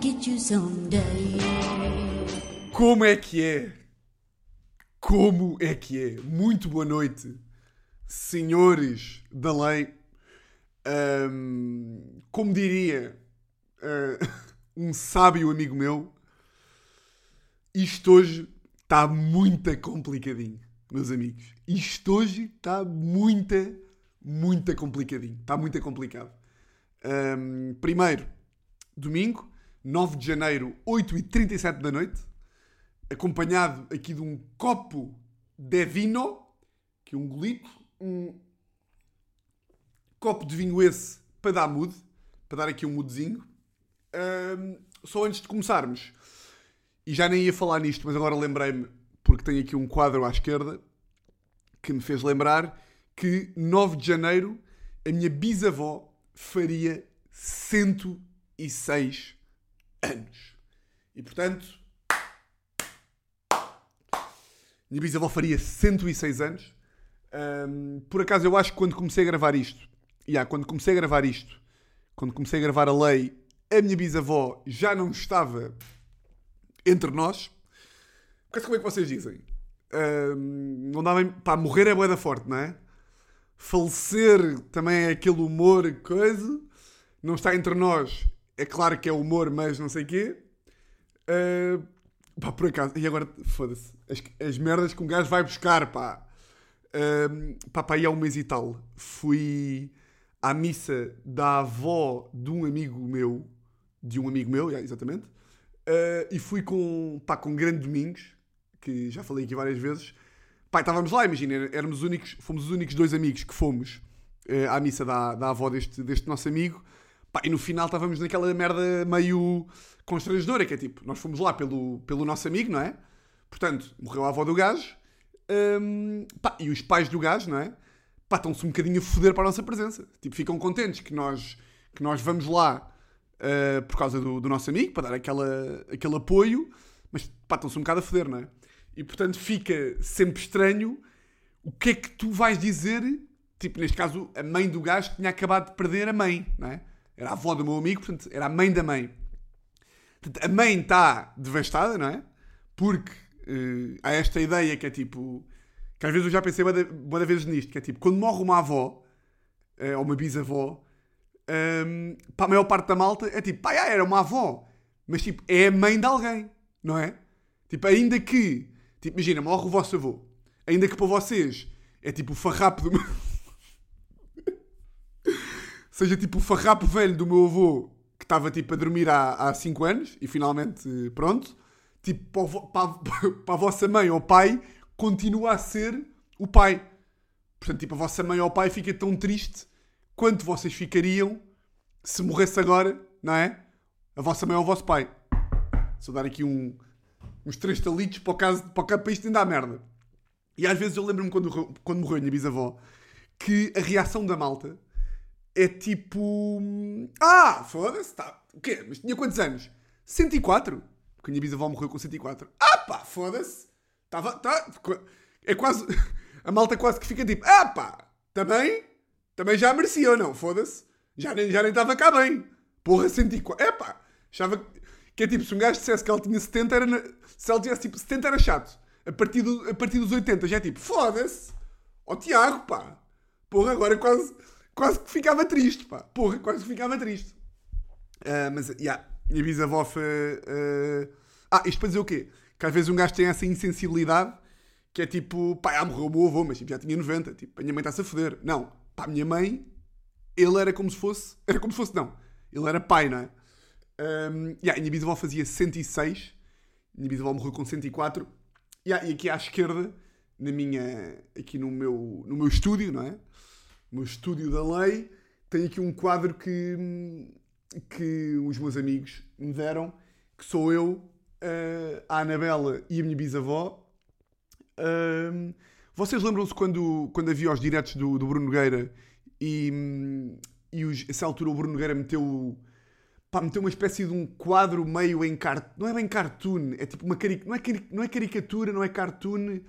get you someday. Como é que é? Como é que é? Muito boa noite, senhores da lei. Ahm, como diria ah, um sábio amigo meu, isto hoje está muito complicadinho, meus amigos. Isto hoje está muito, muito complicadinho. Está muito complicado. Ahm, primeiro, domingo, 9 de janeiro, 8h37 da noite, acompanhado aqui de um copo de vino, que é um golito, um copo de vinho esse para dar mood, para dar aqui um moodzinho. Ahm, só antes de começarmos, e já nem ia falar nisto, mas agora lembrei-me, porque tenho aqui um quadro à esquerda, que me fez lembrar que 9 de janeiro a minha bisavó faria 106 anos. E portanto, minha bisavó faria 106 anos. Ahm, por acaso eu acho que quando comecei a gravar isto, yeah, quando comecei a gravar isto, quando comecei a gravar a lei, a minha bisavó já não estava entre nós. Mas como é que vocês dizem? Ahm, não bem. Pá, morrer é boeda forte, não é? Falecer também é aquele humor, coisa. Não está entre nós. É claro que é humor, mas não sei o quê. Ah, pá, por acaso. E agora, foda-se. As, as merdas que um gajo vai buscar, pá. Ahm, pá, pá, aí há um mês e tal. Fui à missa da avó de um amigo meu. De um amigo meu, yeah, exatamente. Uh, e fui com, pá, com Grande Domingos, que já falei aqui várias vezes. Pá, estávamos lá, imagina, éramos os únicos, fomos os únicos dois amigos que fomos uh, à missa da, da avó deste, deste nosso amigo. Pá, e no final estávamos naquela merda meio constrangedora, que é tipo, nós fomos lá pelo, pelo nosso amigo, não é? Portanto, morreu a avó do gajo, hum, pá, e os pais do gajo, não é? Pá, estão-se um bocadinho a foder para a nossa presença. Tipo, ficam contentes que nós, que nós vamos lá Uh, por causa do, do nosso amigo, para dar aquela, aquele apoio, mas pá, estão-se um bocado a foder, não é? E portanto fica sempre estranho o que é que tu vais dizer, tipo, neste caso, a mãe do gajo que tinha acabado de perder a mãe, não é? Era a avó do meu amigo, portanto, era a mãe da mãe. Portanto, a mãe está devastada, não é? Porque uh, há esta ideia que é tipo. Que às vezes eu já pensei boa vezes nisto, que é tipo, quando morre uma avó, uh, ou uma bisavó, um, para a maior parte da malta é tipo, pá, era uma avó, mas tipo, é a mãe de alguém, não é? Tipo, ainda que, tipo, imagina, morre o vosso avô, ainda que para vocês é tipo o farrapo do meu. Seja tipo o farrapo velho do meu avô que estava tipo a dormir há 5 anos e finalmente pronto, tipo, para, para- para a vossa mãe ou pai continua a ser o pai. Portanto, tipo, a vossa mãe ou pai fica tão triste quanto vocês ficariam se morresse agora, não é? A vossa mãe ou o vosso pai. Só dar aqui um, uns três talitos para o caso, para, o caso, para isto ainda há merda. E às vezes eu lembro-me quando, quando morreu a minha bisavó que a reação da malta é tipo. Ah, foda-se, tá. O quê? Mas tinha quantos anos? 104. Porque a minha bisavó morreu com 104. Ah, pá, foda-se. Tava, tá, é quase. A malta quase que fica tipo. Ah, pá, também também já merecia ou não? Foda-se. Já nem já estava cá bem. Porra, 104. Epá, achava que- que é tipo, se um gajo dissesse que ela tinha 70, era. na- Se ela tivesse tipo 70 era chato. A partir, do, a partir dos 80 já é tipo, foda-se. Ó Tiago, pá. Porra, agora quase, quase que ficava triste, pá. Porra, quase que ficava triste. Ah, mas, yeah, minha bisavó foi. ah, ah, isto para dizer o quê? Que às vezes um gajo tem essa insensibilidade que é tipo, pá, já morreu o meu avô, mas tipo, já tinha 90. Tipo, a minha mãe está-se a foder. Não, pá, a minha mãe, ele era como se fosse. Era como se fosse, não. Ele era pai, não é? Um, yeah, a minha bisavó fazia 106. A minha bisavó morreu com 104. Yeah, e aqui à esquerda, na minha, aqui no meu, no meu estúdio, não é? No estúdio da lei, tem aqui um quadro que, que os meus amigos me deram, que sou eu, eh, a Anabela e a minha bisavó. Vocês lembram-se quando, quando havia os diretos do, do Bruno Nogueira e, e os, essa altura o Bruno Nogueira meteu, pá, meteu uma espécie de um quadro meio em cartoon. Não é bem cartoon, é tipo uma cari não, é não é caricatura, não é cartoon.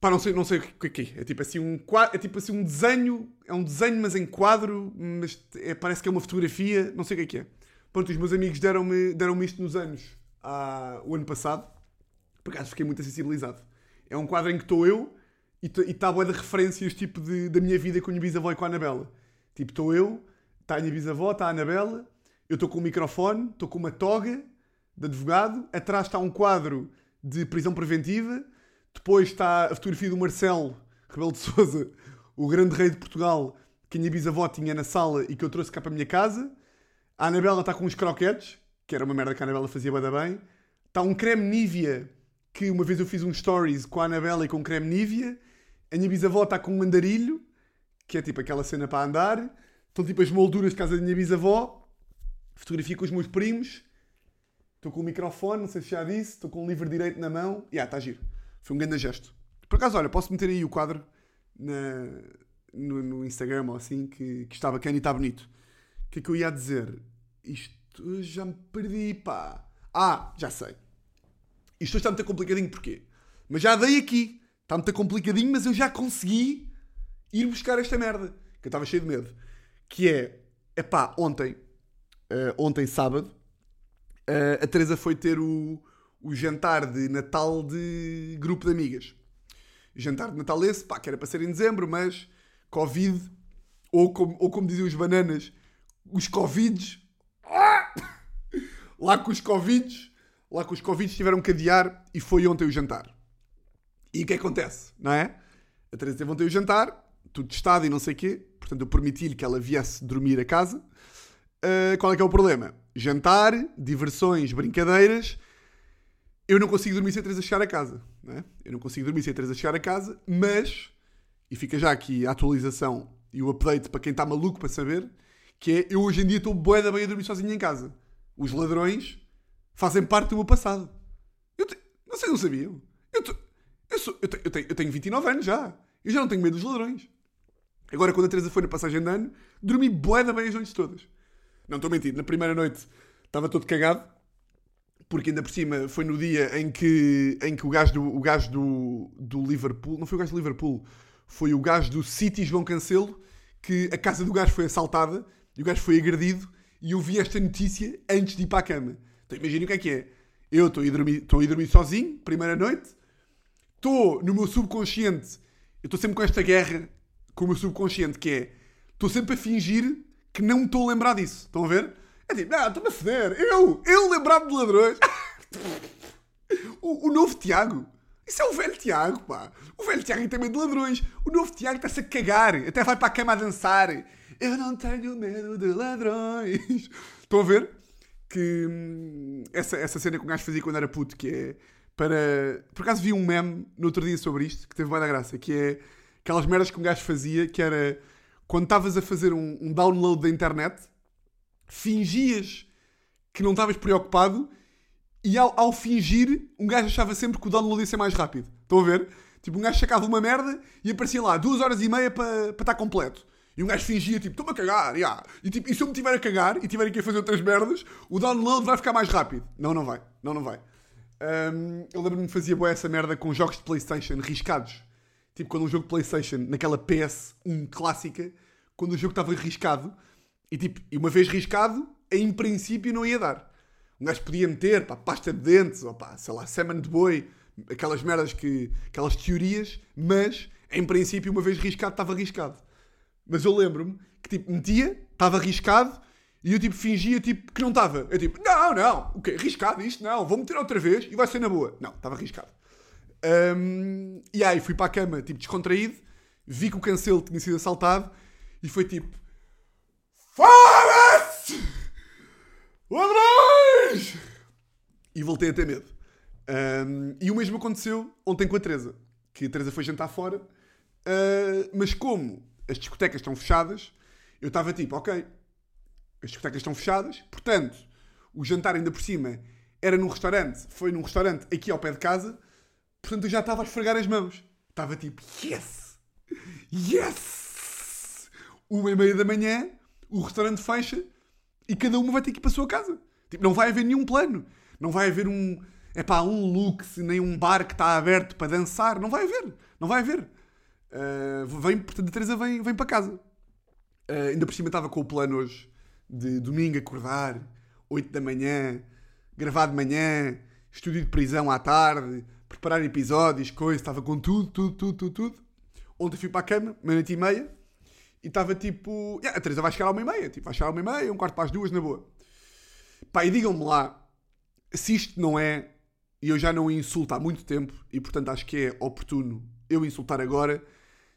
Pá, não sei, não sei o que é que é. É tipo assim um quadro, é tipo assim um desenho, é um desenho, mas em quadro, mas é- parece que é uma fotografia, não sei o que é que é. Pronto, os meus amigos deram-me deram isto nos anos, ah, o ano passado. Por acaso fiquei muito sensibilizado. É um quadro em que estou eu e está a de referências tipo de, da minha vida com a minha bisavó e com a Anabela. Tipo, estou eu, está a minha bisavó, está a Anabela, eu estou com um microfone, estou com uma toga de advogado, atrás está um quadro de prisão preventiva, depois está a fotografia do Marcelo Rebelo de Souza, o grande rei de Portugal, que a minha bisavó tinha na sala e que eu trouxe cá para a minha casa. A Anabela está com uns croquetes, que era uma merda que a Anabela fazia bem bem. Está um creme Nivea, que uma vez eu fiz um stories com a Anabela e com creme Nivea. A minha bisavó está com um andarilho, que é tipo aquela cena para andar. Estão tipo as molduras de casa da minha bisavó. Fotografia com os meus primos. Estou com o microfone, não sei se já disse. Estou com o livro direito na mão. E ah, está giro. Foi um grande gesto. Por acaso, olha, posso meter aí o quadro na, no, no, Instagram ou assim, que, que está bacana e está bonito. O que é que eu ia dizer? Isto já me perdi, pá. Ah, já sei. Isto está muito complicadinho, porquê? Mas já dei aqui. Está muito complicadinho, mas eu já consegui ir buscar esta merda. Que eu estava cheio de medo. Que é, é pá, ontem, uh, ontem sábado, uh, a Teresa foi ter o, o jantar de Natal de grupo de amigas. Jantar de Natal esse, pá, que era para ser em dezembro, mas Covid, ou como, ou como diziam os bananas, os Covids. Lá com os Covids, lá com os Covids tiveram que adiar e foi ontem o jantar. E o que acontece, não é? A Teresa teve ontem o jantar, tudo testado e não sei o quê, portanto eu permiti-lhe que ela viesse dormir a casa. Uh, qual é que é o problema? Jantar, diversões, brincadeiras eu não consigo dormir sem a Teresa chegar a casa. Não é? Eu não consigo dormir sem a Teresa chegar a casa, mas, e fica já aqui a atualização e o update para quem está maluco para saber, que é, eu hoje em dia estou bué da bem a dormir sozinho em casa. Os ladrões fazem parte do meu passado. Eu te, não sei se não sabiam. Eu, te, eu, sou, eu, te, eu, tenho, eu tenho 29 anos já. Eu já não tenho medo dos ladrões. Agora, quando a Teresa foi na passagem de ano, dormi bué da bem as noites todas. Não estou mentindo. Na primeira noite estava todo cagado porque ainda por cima foi no dia em que, em que o gajo, do, o gajo do, do Liverpool, não foi o gajo do Liverpool, foi o gajo do City João Cancelo, que a casa do gajo foi assaltada e o gajo foi agredido e eu vi esta notícia antes de ir para a cama. Então imaginem o que é que é. Eu estou a ir dormir, estou a ir dormir sozinho, primeira noite, estou no meu subconsciente, eu estou sempre com esta guerra com o meu subconsciente, que é, estou sempre a fingir que não me estou a lembrar disso. Estão a ver? É tipo, não, estou-me a foder. Eu, eu lembrar-me de ladrões. o, o novo Tiago. Isso é o velho Tiago, pá. O velho Tiago tem medo de ladrões. O novo Tiago está-se a cagar. Até vai para a cama a dançar. Eu não tenho medo de ladrões. Estão a ver? Que hum, essa, essa cena que o gajo fazia quando era puto, que é para. Por acaso vi um meme no outro dia sobre isto, que teve da graça, que é aquelas merdas que um gajo fazia, que era quando estavas a fazer um, um download da internet fingias que não estavas preocupado e ao, ao, fingir, um gajo achava sempre que o download ia ser mais rápido. Estão a ver? Tipo, um gajo sacava uma merda e aparecia lá duas horas e meia para estar completo. E um gajo fingia, tipo, estou-me a cagar, yeah. e, tipo, e se eu me tiver a cagar e tiver aqui a fazer outras merdas, o download vai ficar mais rápido. Não, não vai. Não, não vai. Um, eu lembro-me que fazia boa essa merda com jogos de Playstation riscados. Tipo, quando um jogo de Playstation, naquela PS1 clássica, quando o jogo estava riscado, e tipo, e uma vez riscado, em princípio não ia dar. Um gajo podia meter, pá, pasta de dentes, ou pá, sei lá, semen de boi, aquelas merdas que. aquelas teorias, mas em princípio, uma vez riscado, estava riscado. Mas eu lembro-me que tipo, metia, estava riscado, e eu tipo fingia tipo, que não estava. Eu tipo, não, não, o quê? Riscado isto? Não, vou meter outra vez e vai ser na boa. Não, estava riscado. Um, e aí fui para a cama, tipo, descontraído, vi que o cancelo tinha sido assaltado e foi tipo, Foda-se! Ladrões! E voltei a ter medo. Um, e o mesmo aconteceu ontem com a Teresa. Que a Teresa foi jantar fora. Uh, mas como as discotecas estão fechadas, eu estava tipo, ok, as discotecas estão fechadas, portanto, o jantar ainda por cima era num restaurante, foi num restaurante aqui ao pé de casa, portanto eu já estava a esfregar as mãos. Estava tipo, yes! Yes! Uma e meia da manhã, o restaurante fecha e cada uma vai ter que ir para a sua casa. Tipo, não vai haver nenhum plano. Não vai haver um. É pá, um lux, nem um bar que está aberto para dançar. Não vai haver. Não vai haver. Uh, vem, portanto, a Teresa vem, vem para casa. Uh, ainda por cima estava com o plano hoje de domingo acordar, 8 da manhã, gravar de manhã, estúdio de prisão à tarde, preparar episódios, coisa, estava com tudo, tudo, tudo, tudo, tudo. Ontem fui para a cama, meia-noite e meia, e estava tipo. Yeah, a Teresa vai chegar à uma e meia, tipo, vai chegar à uma e meia, um quarto para as duas, na boa. Pá, e digam-me lá se isto não é. E eu já não insulto há muito tempo, e portanto acho que é oportuno eu insultar agora,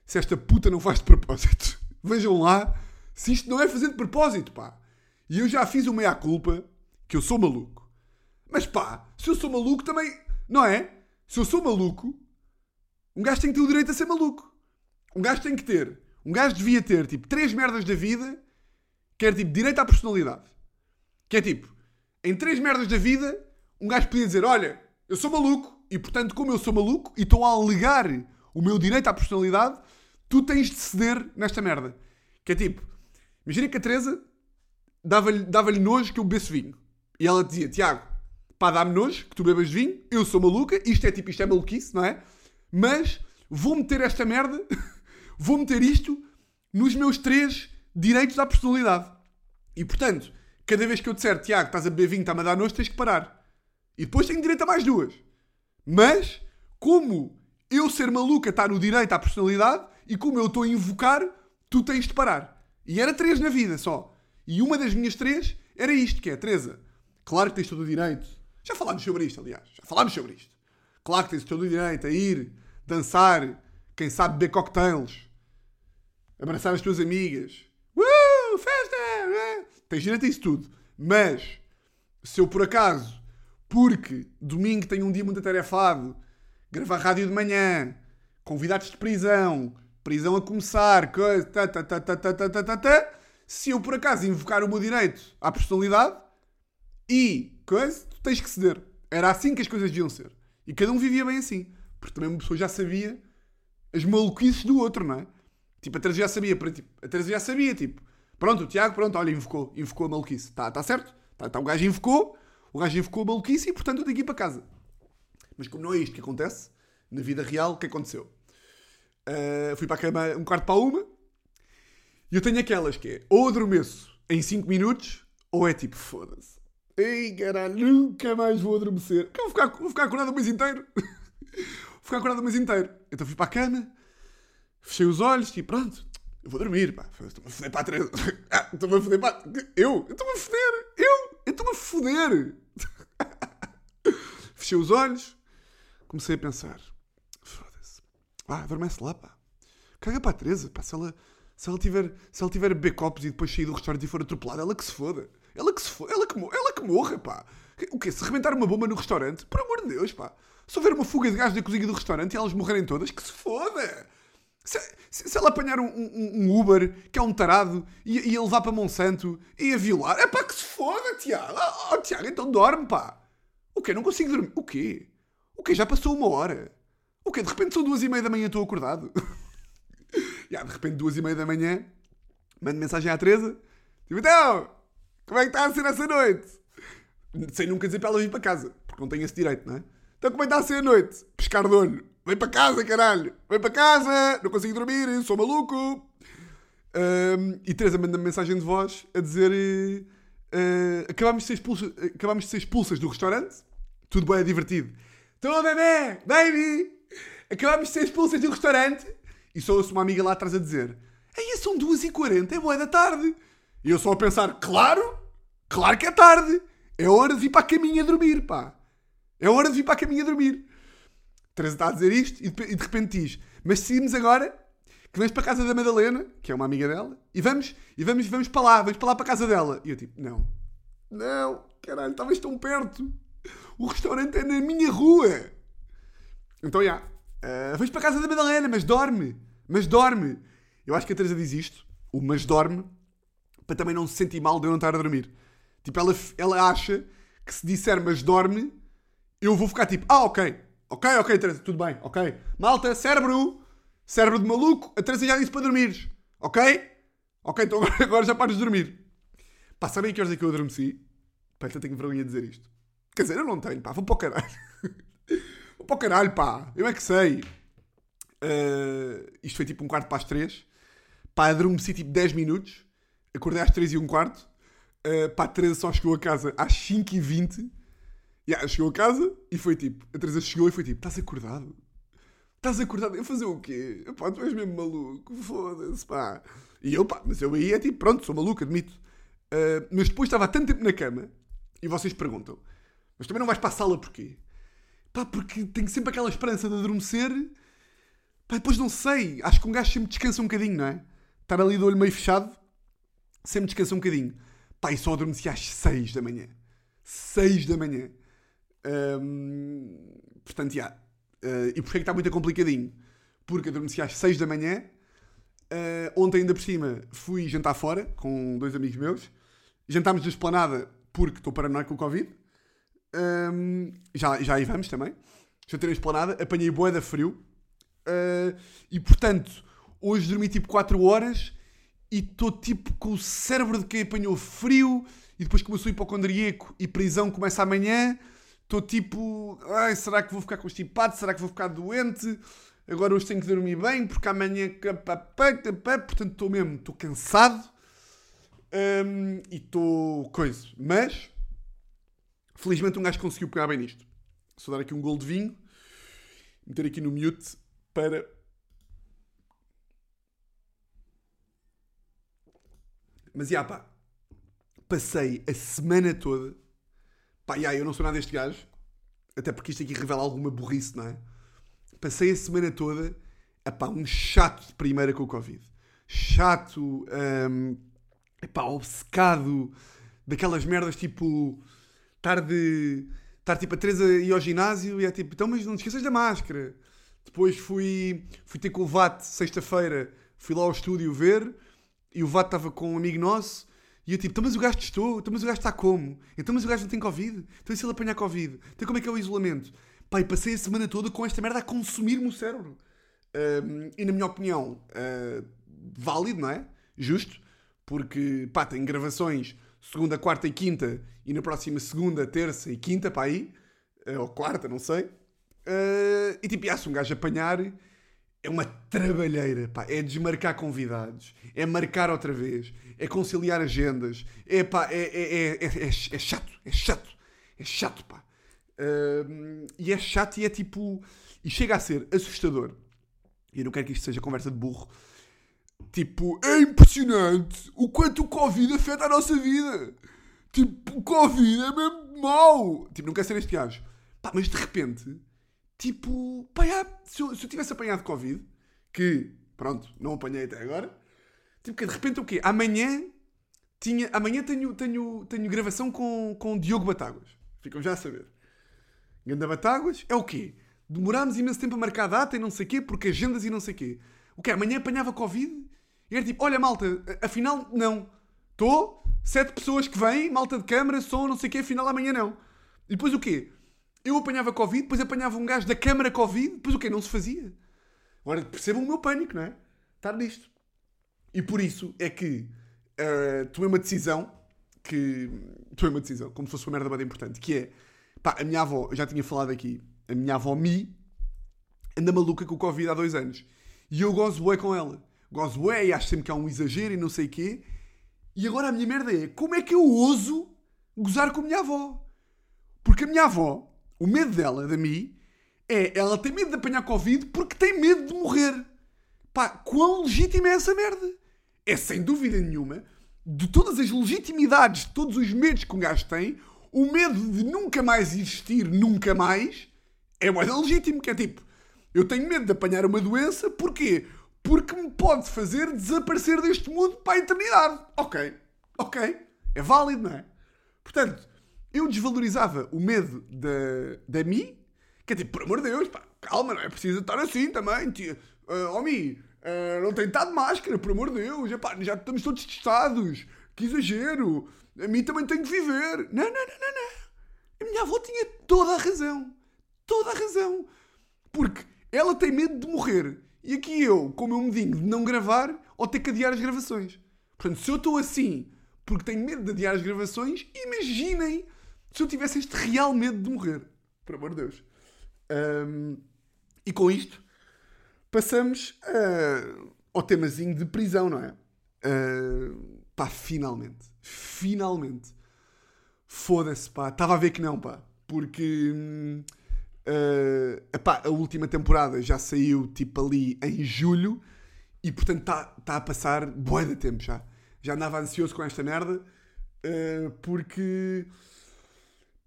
se esta puta não faz de propósito. Vejam lá se isto não é fazer de propósito, pá. E eu já fiz o meia-culpa que eu sou maluco. Mas pá, se eu sou maluco também. Não é? Se eu sou maluco, um gajo tem que ter o direito a ser maluco. Um gajo tem que ter. Um gajo devia ter, tipo, três merdas da vida, que era tipo direito à personalidade. Que é tipo, em três merdas da vida, um gajo podia dizer: Olha, eu sou maluco, e portanto, como eu sou maluco, e estou a alegar o meu direito à personalidade, tu tens de ceder nesta merda. Que é tipo, imagina que a Teresa dava-lhe dava nojo que eu bebesse vinho. E ela dizia: Tiago, pá, dá-me nojo que tu bebas vinho, eu sou maluca, isto é tipo, isto é maluquice, não é? Mas vou meter esta merda, vou meter isto nos meus três direitos à personalidade. E portanto, cada vez que eu disser, Tiago, estás a beber vinho, está-me a dar nojo, tens que parar. E depois tenho direito a mais duas. Mas, como eu ser maluca está no direito à personalidade, e como eu estou a invocar, tu tens de parar. E era três na vida só. E uma das minhas três era isto, que é, Teresa, claro que tens todo o direito. Já falámos sobre isto, aliás. Já falámos sobre isto. Claro que tens todo o direito a ir, dançar, quem sabe beber cocktails, abraçar as tuas amigas. Uh, festa! Uh. Tens direito a isso tudo. Mas, se eu por acaso, porque domingo tenho um dia muito atarefado, gravar rádio de manhã, convidados de prisão, prisão a começar, coisa, tá, tá, tá, tá, tá, tá, tá, tá, tá, se eu por acaso invocar o meu direito à personalidade e coisa, tu tens que ceder. Era assim que as coisas deviam ser. E cada um vivia bem assim. Porque também uma pessoa já sabia as maluquices do outro, não é? Tipo, a Teresa já sabia, tipo, a Teresa já sabia, tipo, pronto, o Tiago, pronto, olha, invocou, invocou a maluquice. Está tá certo? Tá, tá, o gajo invocou, o gajo invocou a maluquice e, portanto, eu tenho que ir para casa. Mas como não é isto que acontece, na vida real, o que aconteceu? Uh, fui para a cama um quarto para uma e eu tenho aquelas que é, ou adormeço em 5 minutos, ou é tipo, foda-se. Ei, caralho, nunca mais vou adormecer. Eu vou ficar, vou ficar acordado o mês inteiro. vou ficar acordado o mês inteiro. Então fui para a cama, fechei os olhos e pronto, eu vou dormir, pá. Estou-me a foder para a Teresa. Ah, estou-me a foder para. Eu? Eu estou-me a foder! Eu? Eu estou-me a foder! Fechei os olhos, comecei a pensar. Foda-se. Ah, adormece lá, pá. Caga para a Teresa, pá. Se ela, se ela tiver, se ela tiver a beber copos e depois sair do restaurante e for atropelada, ela que se foda. Ela que se foda. Ela que, ela que morra, pá. O quê? Se rebentar uma bomba no restaurante? Por amor de Deus, pá. Se houver uma fuga de gás da cozinha do restaurante e elas morrerem todas, que se foda! Se, se, ela apanhar um, um, um, Uber, que é um tarado, e, e levar para Monsanto e a violar, é pá, que se foda, Tiago! Oh, oh, Tiago, então dorme, pá! O quê? Não consigo dormir? O quê? O quê? Já passou uma hora? O quê? De repente são duas e meia da manhã e estou acordado? yeah, de repente, duas e meia da manhã, mando mensagem à Teresa, tipo, então, como é que está a ser essa noite? Sem nunca dizer para ela vir para casa, porque não tenho esse direito, não é? Então, como é que está a ser a noite? Pescar de olho. Vem para casa, caralho! Vem para casa! Não consigo dormir, sou maluco! Um, e Teresa manda-me mensagem de voz a dizer: uh, acabámos, de ser expulsas, acabámos de ser expulsas do restaurante, tudo bem, é divertido. Estou, bebê! Baby! Acabámos de ser expulsas do restaurante e só ouço uma amiga lá atrás a dizer: Aí são 2h40, é boa da tarde. E eu só a pensar: Claro! Claro que é tarde! É hora de vir para a caminha dormir, pá! É hora de vir para a caminha dormir. Teresa está a dizer isto e de repente diz: Mas decidimos agora que vamos para a casa da Madalena, que é uma amiga dela, e vamos, e vamos, vamos para lá, vamos para lá para a casa dela. E eu tipo: Não, não, caralho, talvez tão perto. O restaurante é na minha rua. Então, já, yeah, uh, vamos para a casa da Madalena, mas dorme, mas dorme. Eu acho que a Teresa diz isto, o mas dorme, para também não se sentir mal de eu não estar a dormir. Tipo, ela, ela acha que se disser mas dorme, eu vou ficar tipo, ah, ok, Ok, ok, Teresa, tudo bem, ok. Malta, cérebro, cérebro de maluco, a Teresa já disse para dormires, ok? Ok, então agora, já pares de dormir. Pá, sabem que horas é que eu adormeci? Pá, eu tenho vergonha de dizer isto. Quer dizer, eu não tenho, pá, vou para o caralho. vou para o caralho, pá, eu é que sei. Uh, isto foi tipo um quarto para as três. Pá, adormeci tipo 10 minutos. Acordei às 3 e um quarto. Uh, pá, a Teresa só chegou a casa às 5h20. Yeah, chegou a casa e foi tipo. A Teresa chegou e foi tipo: Estás acordado? Estás acordado? Eu fazer o quê? Pá, tu és mesmo maluco. Foda-se, pá. E eu, pá, mas eu aí é tipo: Pronto, sou maluco, admito. Uh, mas depois estava há tanto tempo na cama e vocês perguntam: Mas também não vais para a sala porquê? Pá, porque tenho sempre aquela esperança de adormecer. Pá, depois não sei. Acho que um gajo sempre descansa um bocadinho, não é? Estar ali do olho meio fechado, sempre descansa um bocadinho. Pá, e só adormeci às 6 da manhã. 6 da manhã. Um, portanto, já. Uh, e porquê é que está muito complicadinho? Porque adormeci às 6 da manhã. Uh, ontem, ainda por cima, fui jantar fora com dois amigos meus. Jantámos de esplanada porque estou paranoico com o Covid. Um, já, já aí vamos também. Jantei na esplanada, apanhei boa da frio. Uh, e portanto, hoje dormi tipo 4 horas e estou tipo com o cérebro de quem apanhou frio e depois começou hipocondríaco e prisão começa amanhã. Estou tipo, ai, será que vou ficar constipado? Será que vou ficar doente? Agora hoje tenho que dormir bem porque amanhã. Portanto, estou mesmo, estou cansado um, e estou coisa. Mas, felizmente, um gajo conseguiu pegar bem nisto. Só dar aqui um gol de vinho, meter aqui no mute para Mas, já, pá, passei a semana toda. Pá, já, eu não sou nada deste gajo. Até porque isto aqui revela alguma burrice, não é? Passei a semana toda, pá, um chato de primeira com o Covid. Chato, um, epá, obcecado daquelas merdas tipo. Estar de. Estar tipo a Teresa ir ao ginásio e é tipo, então, mas não te esqueças da máscara. Depois fui, fui ter com o VAT sexta-feira, fui lá ao estúdio ver e o Vato estava com um amigo nosso e eu tipo, então mas o gajo testou, então mas o gajo está como? Então mas o gajo não tem Covid? Então e se ele apanhar Covid? Então como é que é o isolamento? Pai, passei a semana toda com esta merda a consumir-me o cérebro. Um, e na minha opinião, uh, válido, não é? Justo. Porque, pá, tem gravações segunda, quarta e quinta e na próxima segunda, terça e quinta, para aí. Uh, ou quarta, não sei. Uh, e tipo, se um gajo apanhar é uma trabalheira, pá. É desmarcar convidados, é marcar outra vez, é conciliar agendas, é pá, é, é, é, é, é chato, é chato, é chato, pá. Uh, e é chato e é tipo. E chega a ser assustador. E eu não quero que isto seja conversa de burro. Tipo, é impressionante o quanto o Covid afeta a nossa vida. Tipo, o Covid é mesmo mau. Tipo, não quero ser este gajo. Pá, mas de repente Tipo, pá, se, eu, se eu tivesse apanhado Covid, que, pronto, não apanhei até agora, tipo, que de repente o quê? Amanhã, tinha, amanhã tenho, tenho, tenho gravação com, com Diogo Batáguas. Ficam já a saber. Ganda Batáguas é o quê? Demorámos imenso tempo a marcar a data e não sei quê, porque agendas e não sei quê. O quê? Amanhã apanhava Covid e era tipo, olha malta, afinal não. Estou, sete pessoas que vêm, malta de câmara, som, não sei o quê, afinal amanhã não. E depois o quê? Eu apanhava Covid, depois apanhava um gajo da Câmara Covid, depois o quê? Não se fazia. Agora percebam o meu pânico, não é? Estar nisto. E por isso é que uh, tomei uma decisão que. Tomei uma decisão, como se fosse uma merda bem importante, que é. Pá, a minha avó, eu já tinha falado aqui, a minha avó Mi anda maluca com o Covid há dois anos. E eu gozo bué com ela. Gozo bué e acho sempre que há um exagero e não sei o quê. E agora a minha merda é, como é que eu ouso gozar com a minha avó? Porque a minha avó o medo dela, da Mi, é ela tem medo de apanhar Covid porque tem medo de morrer. Pá, quão legítima é essa merda? É sem dúvida nenhuma, de todas as legitimidades, de todos os medos que um gajo tem, o medo de nunca mais existir, nunca mais, é mais legítimo. Que é tipo, eu tenho medo de apanhar uma doença, porquê? Porque me pode fazer desaparecer deste mundo para a eternidade. Ok, ok, é válido, não é? Portanto, eu desvalorizava o medo da, da Mi, que é tipo, por amor de Deus, pá, calma, não é preciso estar assim também, tia. Uh, oh, Mi, uh, não tem estado máscara, por amor de Deus, epá, já estamos todos testados, que exagero, a mim também tem que viver. Não, não, não, não, não. A minha avó tinha toda a razão, toda a razão, porque ela tem medo de morrer. E aqui eu, com o meu medinho de não gravar ou ter que adiar as gravações. Portanto, se eu estou assim porque tenho medo de adiar as gravações, imaginem se eu tivesse este real medo de morrer. Por amor de Deus. Um, e com isto, passamos uh, ao temazinho de prisão, não é? Uh, Pá, finalmente. Finalmente. Foda-se, pá. Estava a ver que não, pá. Porque. Uh, epá, a última temporada já saiu tipo ali em julho e portanto está tá a passar boa de tempo já. Já andava ansioso com esta merda uh, porque.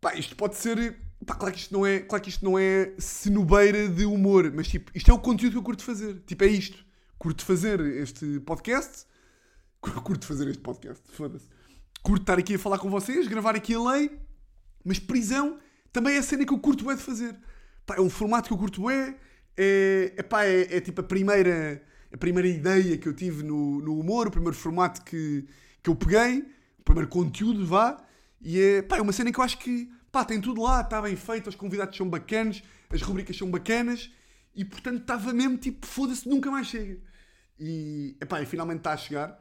Pá, isto pode ser. Pá, claro que isto não é, claro que isto não é cenobeira de humor, mas tipo, isto é o conteúdo que eu curto fazer. Tipo, é isto. Curto fazer este podcast. Curto fazer este podcast, foda-se. Curto estar aqui a falar com vocês, gravar aqui a lei, mas prisão também é a cena que eu curto é de fazer. Pá, é um formato que eu curto é, é, epá, é, é tipo a primeira, a primeira ideia que eu tive no, no humor, o primeiro formato que, que eu peguei, o primeiro conteúdo, vá, e é, pá, é uma cena que eu acho que pá, tem tudo lá, está bem feito, os convidados são bacanas, as rubricas são bacanas, e portanto estava mesmo tipo, foda-se, nunca mais chega. E, epá, e finalmente está a chegar,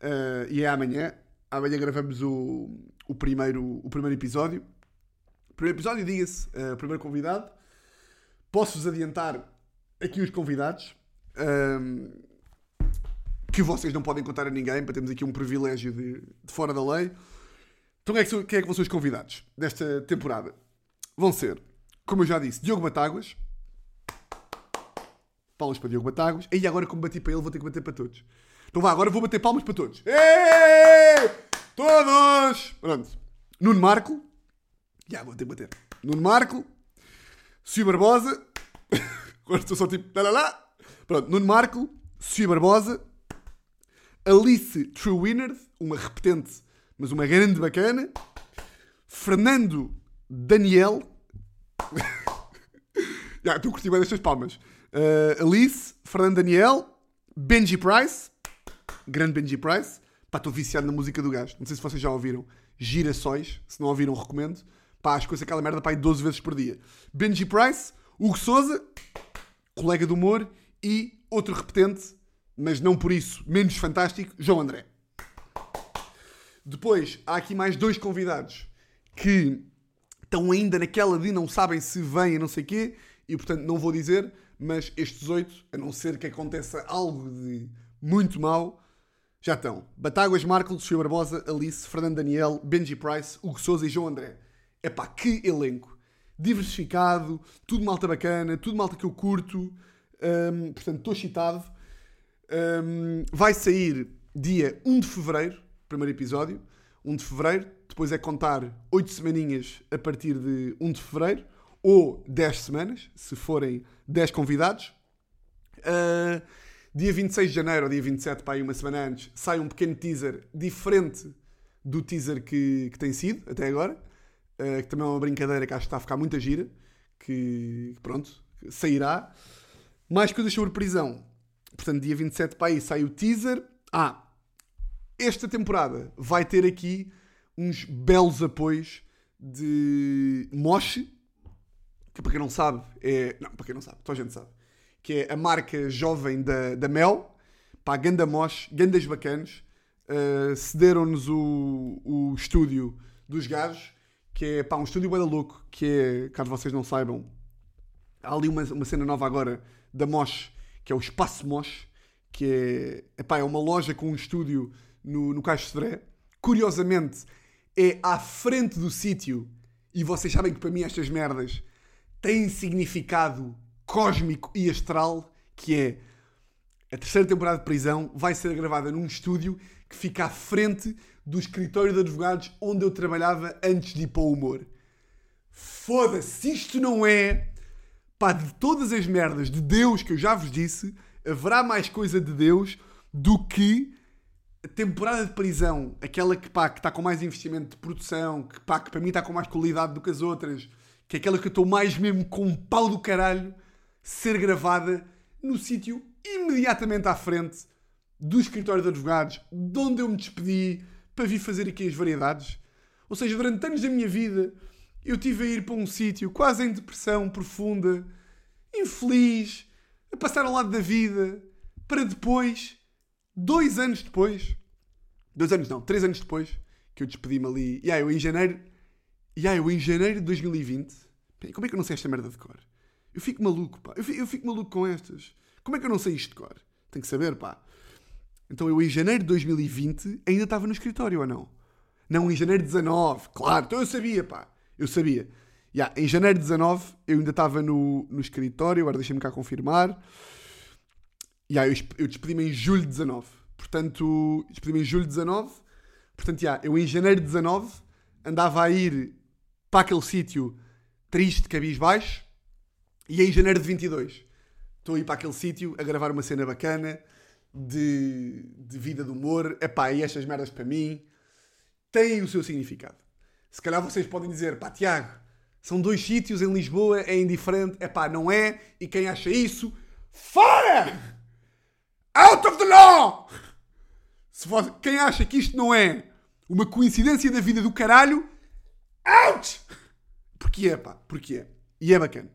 uh, e é amanhã, amanhã gravamos o, o, primeiro, o primeiro episódio. Primeiro episódio, diga-se, uh, primeiro convidado. Posso-vos adiantar aqui os convidados. Um, que vocês não podem contar a ninguém, para termos aqui um privilégio de, de fora da lei. Então, quem é, que, quem é que vão ser os convidados desta temporada? Vão ser, como eu já disse, Diogo Batáguas. Palmas para Diogo Batáguas. E agora, como bati para ele, vou ter que bater para todos. Então vá, agora vou bater palmas para todos. Ei! Todos! Pronto. Nuno Marco. Já, vou ter que bater. Nuno Marco. Sofia Barbosa. Agora estou só tipo. Lá. Pronto. Nuno Marco. Sofia Barbosa. Alice True Winner. Uma repetente, mas uma grande bacana. Fernando Daniel. Já, estou curtindo destas palmas. Uh, Alice, Fernando Daniel, Benji Price, grande Benji Price. Pá, estou viciado na música do gajo. Não sei se vocês já ouviram. Girassóis. Se não ouviram, recomendo. Pá, acho que aquela merda pá, 12 vezes por dia. Benji Price, Hugo Souza, colega do humor e outro repetente, mas não por isso menos fantástico, João André. Depois, há aqui mais dois convidados que estão ainda naquela de não sabem se vêm a não sei quê, e portanto não vou dizer, mas estes oito, a não ser que aconteça algo de muito mau, já estão. Batáguas, Marco, Sofia Barbosa, Alice, Fernando Daniel, Benji Price, Hugo Souza e João André. É pá, que elenco! Diversificado, tudo malta bacana, tudo malta que eu curto. Um, portanto, estou excitado. Um, vai sair dia 1 de fevereiro, primeiro episódio. 1 de fevereiro. Depois é contar 8 semaninhas a partir de 1 de fevereiro. Ou 10 semanas, se forem 10 convidados. Uh, dia 26 de janeiro ou dia 27, para aí uma semana antes, sai um pequeno teaser diferente do teaser que, que tem sido até agora. Uh, que também é uma brincadeira que acho que está a ficar muita gira. Que, pronto, sairá. Mais coisas sobre prisão. Portanto, dia 27 para aí sai o teaser. Ah, esta temporada vai ter aqui uns belos apoios de Mosh, que para quem não sabe é. Não, para quem não sabe, toda a gente sabe. Que é a marca jovem da, da Mel. Pá, Ganda Mosh, gandas bacanos. Uh, Cederam-nos o, o estúdio dos gajos, que é pá, um estúdio bem louco, que é, caso vocês não saibam, há ali uma, uma cena nova agora da Mosh, que é o Espaço Mosh, que é, epá, é uma loja com um estúdio no, no Caixo Sodré. Curiosamente, é à frente do sítio, e vocês sabem que para mim estas merdas têm significado cósmico e astral, que é a terceira temporada de prisão vai ser gravada num estúdio que fica à frente do escritório de advogados onde eu trabalhava antes de ir para o humor. Foda-se, isto não é. Pá, de todas as merdas de Deus que eu já vos disse, haverá mais coisa de Deus do que temporada de prisão, aquela que, pá, que está com mais investimento de produção, que, pá, que para mim está com mais qualidade do que as outras, que é aquela que eu estou mais mesmo com um pau do caralho, ser gravada no sítio imediatamente à frente do escritório de advogados, de onde eu me despedi para vir fazer aqui as variedades. Ou seja, durante anos da minha vida, eu tive a ir para um sítio quase em depressão profunda, infeliz, a passar ao lado da vida, para depois, dois anos depois, dois anos não, três anos depois, que eu despedi-me ali, e aí eu em janeiro, e aí eu em janeiro de 2020, como é que eu não sei esta merda de cor? Eu fico maluco, pá, eu fico, eu fico maluco com estas. Como é que eu não sei isto de cor? Tenho que saber, pá. Então eu em janeiro de 2020 ainda estava no escritório ou não? Não, em janeiro de 19, claro. Então eu sabia, pá. Eu sabia. Yeah, em janeiro de 19 eu ainda estava no, no escritório, agora deixa-me cá confirmar. Yeah, eu, eu despedi-me em julho de 19. Portanto, despedi-me em julho de 19. Portanto, yeah, eu em janeiro de 19 andava a ir para aquele sítio triste, cabisbaixo. E em janeiro de 22 estou a ir para aquele sítio a gravar uma cena bacana de, de vida de humor. Epá, e estas merdas para mim têm o seu significado. Se calhar vocês podem dizer, pá, Tiago, são dois sítios em Lisboa, é indiferente. Epá, não é. E quem acha isso, fora! Out of the law! Se você, quem acha que isto não é uma coincidência da vida do caralho, out! Porque é, pá, porque é. E é bacana.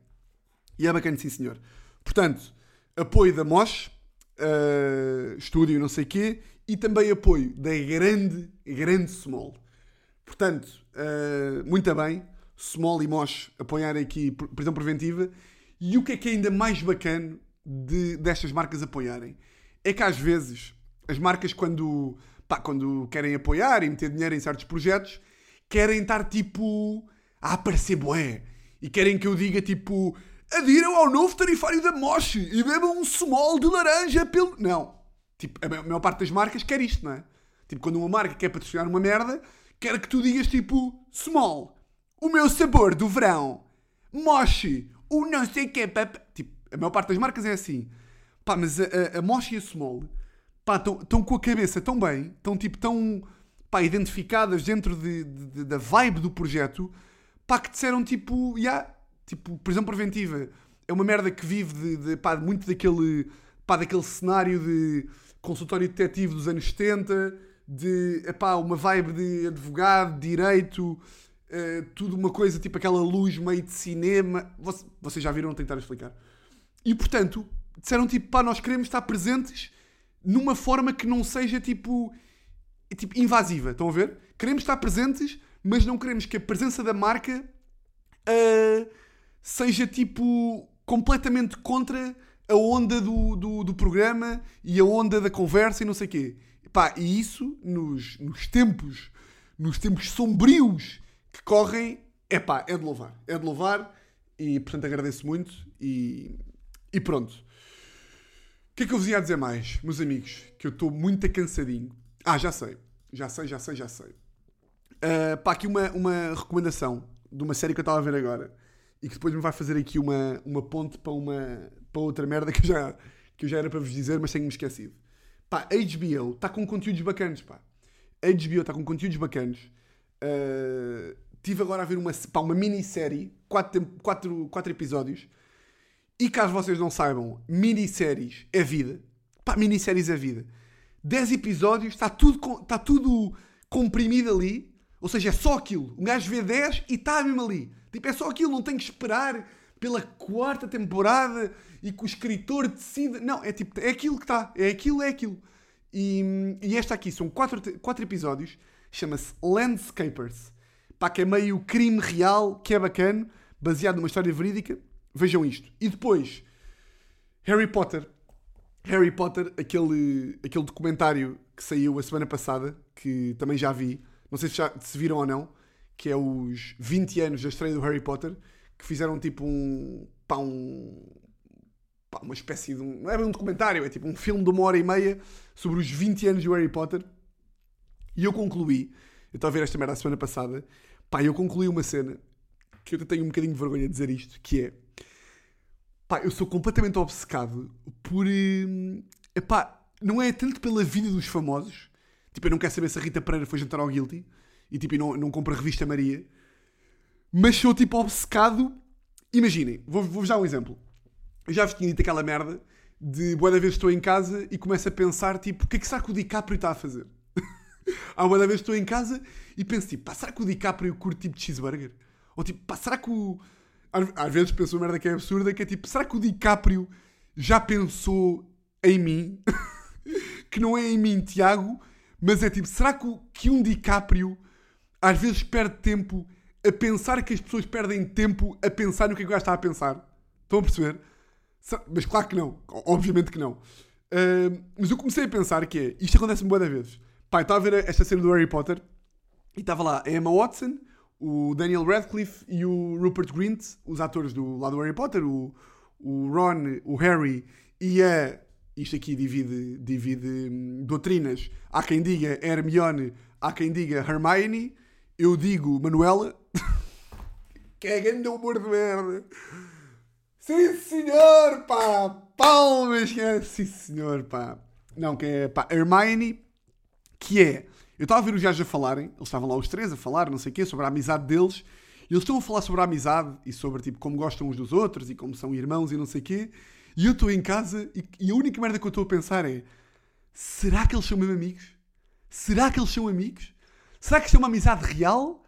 E é bacana, sim, senhor. Portanto, apoio da MOS, uh, estúdio não sei quê, e também apoio da grande, grande Small. Portanto, uh, muito bem, Small e MOS apoiarem aqui prisão preventiva. E o que é que é ainda mais bacana de, destas marcas apoiarem? É que às vezes as marcas, quando, pá, quando querem apoiar e meter dinheiro em certos projetos, querem estar tipo a aparecer boé. E querem que eu diga tipo adiram ao novo tarifário da Mosh e bebam um small de laranja pelo. Não. Tipo, a maior parte das marcas quer isto, não é? Tipo, quando uma marca quer patrocinar uma merda, quer que tu digas tipo small, o meu sabor do verão, Mosh, o não sei que. Tipo, a maior parte das marcas é assim. Pá, mas a, a, Mosh e a Small, estão com a cabeça tão bem, estão tipo tão, pá, identificadas dentro de, de, da vibe do projeto, pá, que disseram tipo, yeah, Tipo, prisão preventiva é uma merda que vive de, de, pá, muito daquele, pá, daquele cenário de consultório detetive dos anos 70, de epá, uma vibe de advogado, direito, uh, tudo uma coisa tipo aquela luz meio de cinema. Vocês, vocês já viram tentar explicar. E portanto, disseram tipo, pá, nós queremos estar presentes numa forma que não seja tipo, tipo invasiva. Estão a ver? Queremos estar presentes, mas não queremos que a presença da marca. Uh, seja tipo completamente contra a onda do, do, do, programa e a onda da conversa e não sei o quê. Pá, e isso nos, nos tempos, nos tempos sombrios que correm, é pá, é de louvar. É de louvar e portanto agradeço muito e, e pronto. O que é que eu vos ia dizer mais, meus amigos? Que eu estou muito cansadinho. Ah, já sei. Já sei, já sei, já sei. Uh, pá, aqui uma, uma recomendação de uma série que eu estava a ver agora e que depois me vai fazer aqui uma, uma ponte para, uma, para outra merda que eu, já, que eu já era para vos dizer, mas tenho-me esquecido. Pá, HBO está com conteúdos bacanos, pá. HBO está com conteúdos bacanos. Uh, tive agora a ver uma, pá, uma minissérie, quatro, quatro, quatro episódios. E caso vocês não saibam, minisséries é vida. Pá, minisséries é vida. 10 episódios, está tudo, está tudo comprimido ali. Ou seja, é só aquilo. Um gajo vê 10 e está mesmo ali. Tipo, é só aquilo, não tem que esperar pela quarta temporada e que o escritor decida. Não, é tipo, é aquilo que está. É aquilo, é aquilo. E, e esta aqui são quatro, quatro episódios. Chama-se Landscapers. Pá, que é meio crime real, que é bacana, baseado numa história verídica. Vejam isto. E depois, Harry Potter. Harry Potter, aquele, aquele documentário que saiu a semana passada, que também já vi. Não sei se, já, se viram ou não que é os 20 anos da estreia do Harry Potter, que fizeram tipo um. pá, um. pá, uma espécie de. Um, não é bem um documentário, é tipo um filme de uma hora e meia sobre os 20 anos do Harry Potter. E eu concluí, eu estava a ver esta merda a semana passada, pá, eu concluí uma cena que eu tenho um bocadinho de vergonha de dizer isto, que é. Pá, eu sou completamente obcecado por. Hum, não é tanto pela vida dos famosos. Tipo, eu não quero saber se a Rita Pereira foi jantar ao Guilty e tipo, não, não compro a revista Maria, mas sou tipo obcecado. Imaginem, vou-vos vou dar um exemplo. Eu já vos tinha dito aquela merda de boa da vez estou em casa e começo a pensar, tipo, o que é que será que o DiCaprio está a fazer? Há da vez estou em casa e penso, tipo, pá, será que o DiCaprio curte tipo de cheeseburger? Ou tipo, pá, será que o. Às vezes penso uma merda que é absurda, que é tipo, será que o DiCaprio já pensou em mim? que não é em mim, Tiago, mas é tipo, será que, um DiCaprio às vezes perde tempo a pensar que as pessoas perdem tempo a pensar no que é o gajo está a pensar. Estão a perceber? Mas claro que não. Obviamente que não. Uh, mas eu comecei a pensar que é, isto acontece-me boas vezes. Pai, estava a ver esta cena do Harry Potter e estava lá a Emma Watson, o Daniel Radcliffe e o Rupert Grint, os atores do lado do Harry Potter, o, o Ron, o Harry e a. Isto aqui divide, divide hum, doutrinas. Há quem diga Hermione, há quem diga Hermione. Eu digo Manuela. que é grande humor de merda. Sim, senhor, pá! Palmas. Sim, senhor, pá. Não, que é, pá, Hermione, que é... Eu estava a ver os gajos a falarem, eles estavam lá os três a falar, não sei o quê, sobre a amizade deles, e eles estão a falar sobre a amizade e sobre, tipo, como gostam uns dos outros e como são irmãos e não sei o quê, e eu estou em casa e, e a única merda que eu estou a pensar é será que eles são mesmo amigos? Será que eles são amigos? Será que isto é uma amizade real?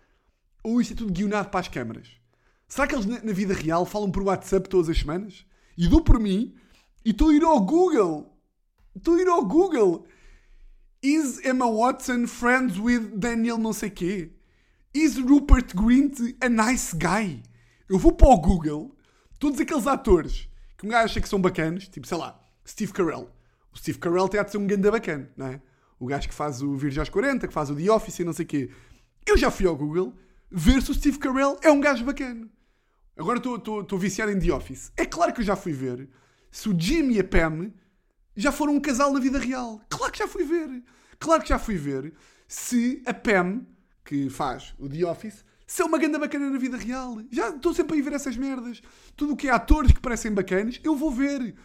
Ou isto é tudo guionado para as câmaras? Será que eles na, na vida real falam por WhatsApp todas as semanas? E dou por mim e estou a ir ao Google. Estou a ir ao Google. Is Emma Watson friends with Daniel não sei quê? Is Rupert Grint a nice guy? Eu vou para o Google, todos aqueles atores que um gajo acha que são bacanas, tipo, sei lá, Steve Carell. O Steve Carell tem de ser um ganda bacana, não é? O gajo que faz o Virgem aos 40, que faz o The Office e não sei o quê. Eu já fui ao Google ver se o Steve Carell é um gajo bacana. Agora estou viciado em The Office. É claro que eu já fui ver se o Jim e a Pam já foram um casal na vida real. Claro que já fui ver. Claro que já fui ver se a Pam, que faz o The Office, se é uma ganda bacana na vida real. Já estou sempre a ir ver essas merdas. Tudo o que é atores que parecem bacanas, eu vou ver.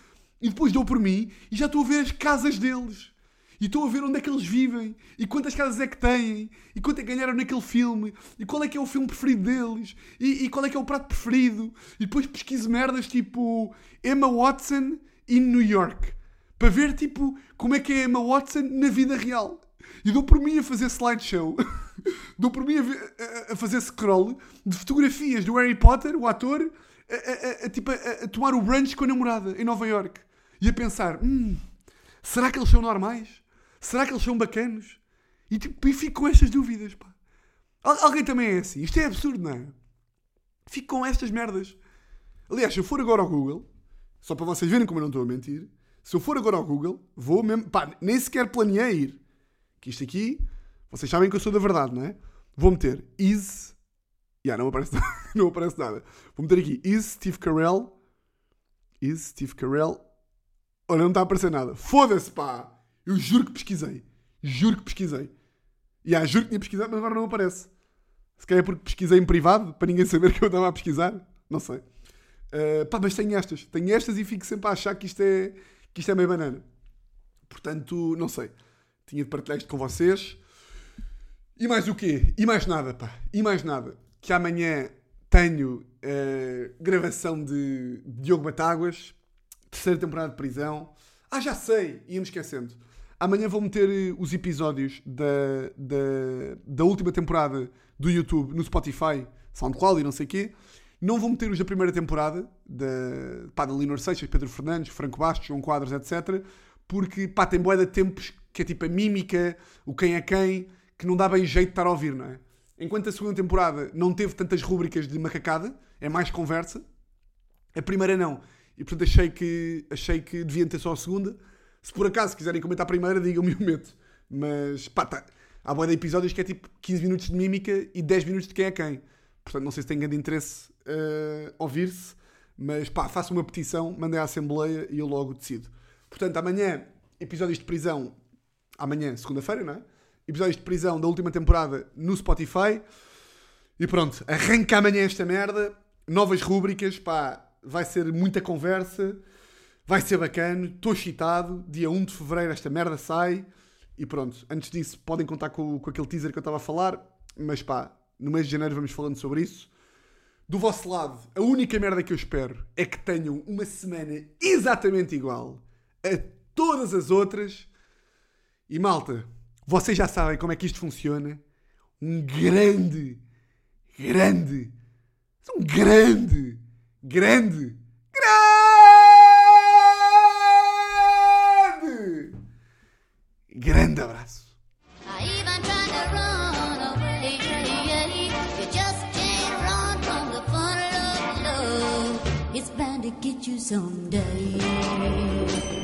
E depois dou por mim e já estou a ver as casas deles. E estou a ver onde é que eles vivem, e quantas casas é que têm, e quanto é que ganharam naquele filme, e qual é que é o filme preferido deles, e, e qual é que é o prato preferido. E depois pesquiso merdas tipo Emma Watson in New York para ver tipo como é que é Emma Watson na vida real. E dou por mim a fazer slideshow, dou por mim a, a, a, fazer scroll de fotografias do Harry Potter, o ator, a, tipo, a, tomar o brunch com a namorada em Nova York e a pensar: hum, será que eles são normais? Será que eles são bacanos? E, tipo, e fico com estas dúvidas. Pá. Alguém também é assim. Isto é absurdo, não é? Fico com estas merdas. Aliás, se eu for agora ao Google, só para vocês verem como eu não estou a mentir, se eu for agora ao Google, vou mesmo. Pá, nem sequer planeei ir. Que isto aqui, vocês sabem que eu sou da verdade, não é? Vou meter is. Yeah, não aparece, não aparece nada. Vou meter aqui is Steve Carell. Is Steve Carell. Olha, não está a aparecer nada. Foda-se, pá! Eu juro que pesquisei. Juro que pesquisei. E yeah, juro que tinha pesquisado, mas agora não aparece. Se calhar é porque pesquisei em privado, para ninguém saber que eu estava a pesquisar. Não sei. Uh, pá, mas tenho estas. Tenho estas e fico sempre a achar que isto é que isto é meio banana. Portanto, não sei. Tinha de partilhar isto com vocês. E mais o quê? E mais nada, pá. E mais nada. Que amanhã tenho uh, gravação de Diogo Batáguas, terceira temporada de prisão. Ah, já sei! Ia-me esquecendo. Amanhã vou meter eh, os episódios da, da, da última temporada do YouTube no Spotify, SoundCloud e não sei o quê. Não vou meter os da primeira temporada, da, pá, da Leonor Seixas, Pedro Fernandes, Franco Bastos, João Quadros, etc. Porque, pá, tem boia de tempos que é tipo a mímica, o quem é quem, que não dá bem jeito de estar a ouvir, não é? Enquanto a segunda temporada não teve tantas rúbricas de macacada, é mais conversa. A primeira não. E portanto achei que, achei que deviam ter só a segunda. Se por acaso quiserem comentar a primeira, digam-me o meto. Mas, pá, tá. há boia de episódios que é tipo 15 minutos de mímica e 10 minutos de quem é quem. Portanto, não sei se tem grande interesse uh, ouvir-se, mas pá, faço uma petição, mandei à Assembleia e eu logo decido. Portanto, amanhã, episódios de prisão, amanhã, segunda-feira, não é? Episódios de prisão da última temporada no Spotify. E pronto, arranca amanhã esta merda, novas rúbricas, pá, vai ser muita conversa, vai ser bacana, estou excitado, dia 1 de Fevereiro esta merda sai. E pronto, antes disso podem contar com, com aquele teaser que eu estava a falar, mas pá, no mês de janeiro vamos falando sobre isso. Do vosso lado, a única merda que eu espero é que tenham uma semana exatamente igual a todas as outras. E malta, vocês já sabem como é que isto funciona. Um grande, grande, um grande, grande, grande, grande abraço. Someday.